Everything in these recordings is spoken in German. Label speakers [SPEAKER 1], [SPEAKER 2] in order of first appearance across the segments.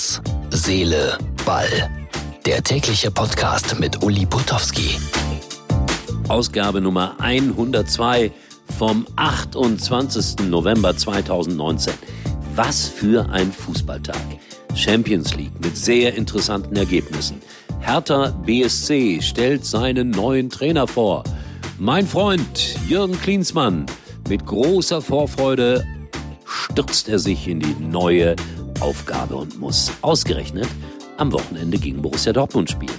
[SPEAKER 1] Herz, Seele, Ball. Der tägliche Podcast mit Uli Putowski.
[SPEAKER 2] Ausgabe Nummer 102 vom 28. November 2019. Was für ein Fußballtag. Champions League mit sehr interessanten Ergebnissen. Hertha BSC stellt seinen neuen Trainer vor. Mein Freund Jürgen Klinsmann mit großer Vorfreude stürzt er sich in die neue Aufgabe und muss ausgerechnet am Wochenende gegen Borussia Dortmund spielen.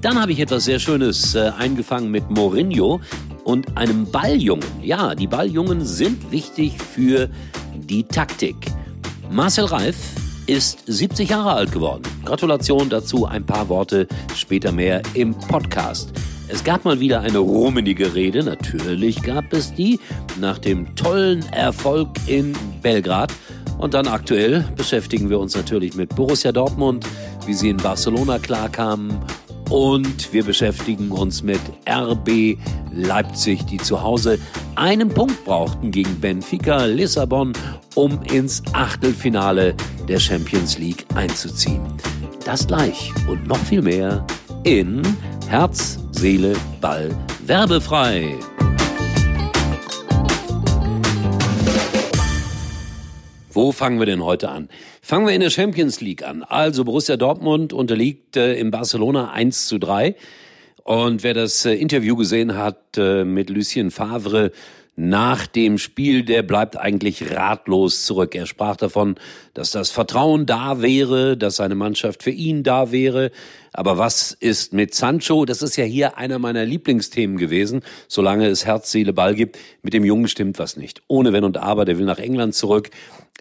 [SPEAKER 2] Dann habe ich etwas sehr Schönes äh, eingefangen mit Mourinho und einem Balljungen. Ja, die Balljungen sind wichtig für die Taktik. Marcel Reif ist 70 Jahre alt geworden. Gratulation dazu, ein paar Worte später mehr im Podcast. Es gab mal wieder eine rummenige Rede, natürlich gab es die, nach dem tollen Erfolg in Belgrad. Und dann aktuell beschäftigen wir uns natürlich mit Borussia Dortmund, wie sie in Barcelona klarkamen. Und wir beschäftigen uns mit RB Leipzig, die zu Hause einen Punkt brauchten gegen Benfica Lissabon, um ins Achtelfinale der Champions League einzuziehen. Das gleich und noch viel mehr in Herz, Seele, Ball, werbefrei. Wo fangen wir denn heute an? Fangen wir in der Champions League an. Also Borussia Dortmund unterliegt äh, in Barcelona 1 zu 3. Und wer das äh, Interview gesehen hat äh, mit Lucien Favre nach dem Spiel, der bleibt eigentlich ratlos zurück. Er sprach davon, dass das Vertrauen da wäre, dass seine Mannschaft für ihn da wäre. Aber was ist mit Sancho? Das ist ja hier einer meiner Lieblingsthemen gewesen. Solange es Herz, Seele, Ball gibt, mit dem Jungen stimmt was nicht. Ohne Wenn und Aber, der will nach England zurück.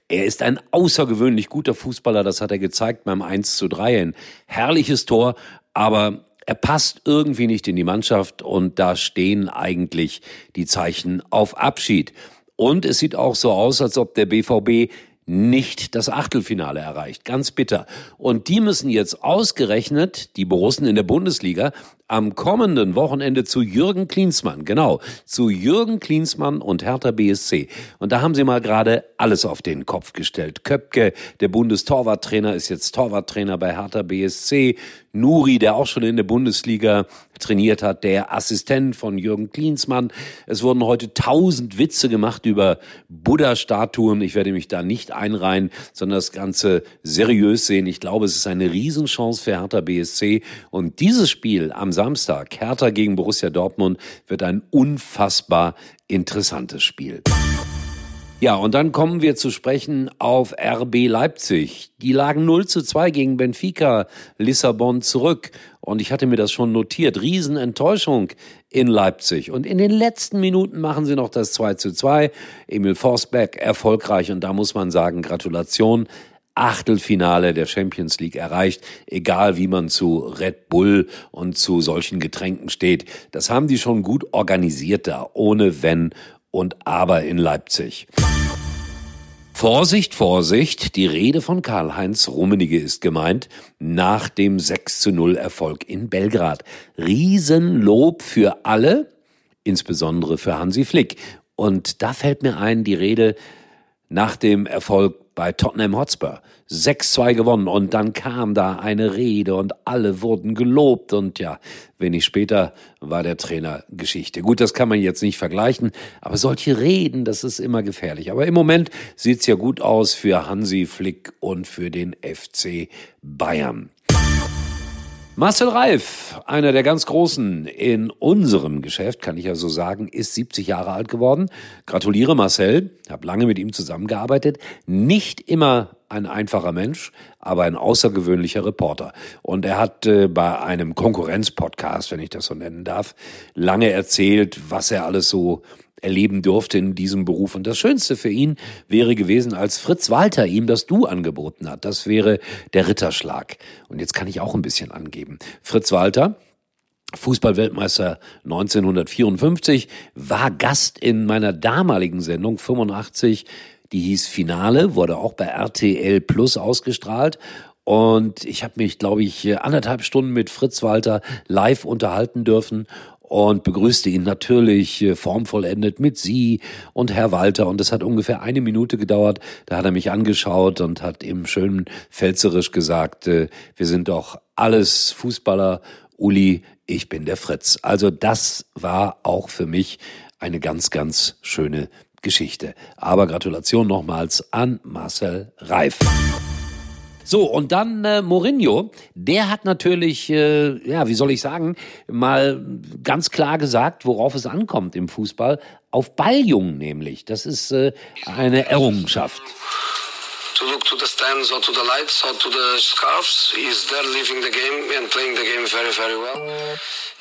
[SPEAKER 2] Er ist ein außergewöhnlich guter Fußballer, das hat er gezeigt beim 1 zu 3. Ein herrliches Tor, aber er passt irgendwie nicht in die Mannschaft und da stehen eigentlich die Zeichen auf Abschied. Und es sieht auch so aus, als ob der BVB nicht das Achtelfinale erreicht. Ganz bitter. Und die müssen jetzt ausgerechnet, die Borussen in der Bundesliga, am kommenden Wochenende zu Jürgen Klinsmann, genau, zu Jürgen Klinsmann und Hertha BSC. Und da haben sie mal gerade alles auf den Kopf gestellt. Köpke, der Bundestorwarttrainer, ist jetzt Torwarttrainer bei Hertha BSC. Nuri, der auch schon in der Bundesliga trainiert hat, der Assistent von Jürgen Klinsmann. Es wurden heute tausend Witze gemacht über Buddha-Statuen. Ich werde mich da nicht einreihen, sondern das Ganze seriös sehen. Ich glaube, es ist eine Riesenchance für Hertha BSC. Und dieses Spiel am Samstag, Hertha gegen Borussia Dortmund, wird ein unfassbar interessantes Spiel. Ja, und dann kommen wir zu sprechen auf RB Leipzig. Die lagen 0 zu 2 gegen Benfica Lissabon zurück. Und ich hatte mir das schon notiert. Riesenenttäuschung in Leipzig. Und in den letzten Minuten machen sie noch das 2 zu 2. Emil Forsberg erfolgreich. Und da muss man sagen, Gratulation. Achtelfinale der Champions League erreicht, egal wie man zu Red Bull und zu solchen Getränken steht. Das haben die schon gut organisiert da, ohne Wenn und Aber in Leipzig. Vorsicht, Vorsicht, die Rede von Karl-Heinz Rummenigge ist gemeint nach dem 6 zu 0 Erfolg in Belgrad. Riesenlob für alle, insbesondere für Hansi Flick. Und da fällt mir ein, die Rede nach dem Erfolg bei Tottenham Hotspur. 6-2 gewonnen und dann kam da eine Rede und alle wurden gelobt und ja, wenig später war der Trainer Geschichte. Gut, das kann man jetzt nicht vergleichen, aber solche Reden, das ist immer gefährlich. Aber im Moment sieht's ja gut aus für Hansi Flick und für den FC Bayern. Marcel Reif, einer der ganz Großen in unserem Geschäft, kann ich ja so sagen, ist 70 Jahre alt geworden. Gratuliere Marcel, habe lange mit ihm zusammengearbeitet. Nicht immer ein einfacher Mensch, aber ein außergewöhnlicher Reporter. Und er hat äh, bei einem Konkurrenzpodcast, wenn ich das so nennen darf, lange erzählt, was er alles so erleben durfte in diesem Beruf. Und das Schönste für ihn wäre gewesen, als Fritz Walter ihm das Du angeboten hat. Das wäre der Ritterschlag. Und jetzt kann ich auch ein bisschen angeben. Fritz Walter, Fußballweltmeister 1954, war Gast in meiner damaligen Sendung 85. Die hieß Finale, wurde auch bei RTL Plus ausgestrahlt. Und ich habe mich, glaube ich, anderthalb Stunden mit Fritz Walter live unterhalten dürfen. Und begrüßte ihn natürlich äh, formvollendet mit Sie und Herr Walter. Und es hat ungefähr eine Minute gedauert. Da hat er mich angeschaut und hat ihm schön pfälzerisch gesagt, äh, wir sind doch alles Fußballer. Uli, ich bin der Fritz. Also das war auch für mich eine ganz, ganz schöne Geschichte. Aber Gratulation nochmals an Marcel Reif. So, und dann äh, Mourinho, der hat natürlich, äh, ja, wie soll ich sagen, mal ganz klar gesagt, worauf es ankommt im Fußball. Auf Balljungen nämlich. Das ist äh, eine Errungenschaft.
[SPEAKER 3] to look to the stands or to the lights or to the scarves. He's there living the game and playing the game very, very well.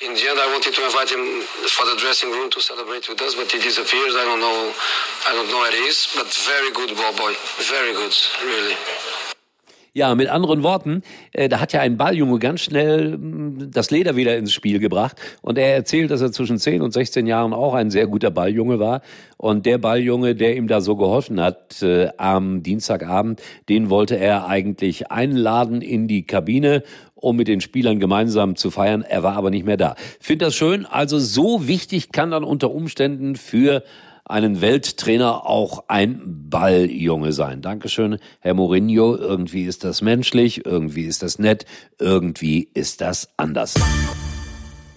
[SPEAKER 3] In the end, I wanted to invite him for the dressing room to celebrate with us, but he disappears. I don't know, I don't know where he is. But very good ball boy, very good, really.
[SPEAKER 2] Ja, mit anderen Worten, äh, da hat ja ein Balljunge ganz schnell mh, das Leder wieder ins Spiel gebracht und er erzählt, dass er zwischen 10 und 16 Jahren auch ein sehr guter Balljunge war und der Balljunge, der ihm da so geholfen hat äh, am Dienstagabend, den wollte er eigentlich einladen in die Kabine um mit den Spielern gemeinsam zu feiern. Er war aber nicht mehr da. Find das schön. Also so wichtig kann dann unter Umständen für einen Welttrainer auch ein Balljunge sein. Dankeschön, Herr Mourinho. Irgendwie ist das menschlich, irgendwie ist das nett, irgendwie ist das anders.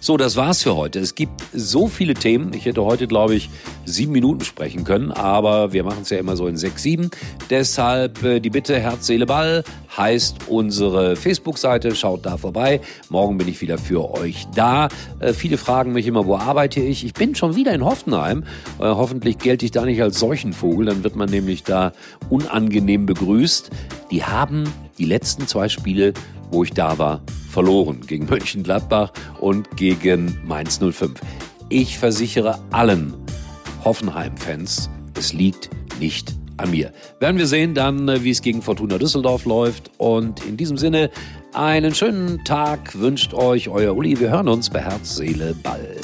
[SPEAKER 2] So, das war's für heute. Es gibt so viele Themen. Ich hätte heute, glaube ich, sieben Minuten sprechen können, aber wir machen es ja immer so in sechs, sieben. Deshalb äh, die Bitte Herz, Seele, Ball heißt unsere Facebook-Seite. Schaut da vorbei. Morgen bin ich wieder für euch da. Äh, viele fragen mich immer, wo arbeite ich? Ich bin schon wieder in Hoffenheim. Äh, hoffentlich gelte ich da nicht als Seuchenvogel. Dann wird man nämlich da unangenehm begrüßt. Die haben die letzten zwei Spiele, wo ich da war, verloren gegen Mönchengladbach und gegen Mainz 05. Ich versichere allen Hoffenheim-Fans, es liegt nicht an mir. Werden wir sehen dann, wie es gegen Fortuna Düsseldorf läuft. Und in diesem Sinne, einen schönen Tag wünscht euch euer Uli. Wir hören uns bei Herz, Seele, Ball.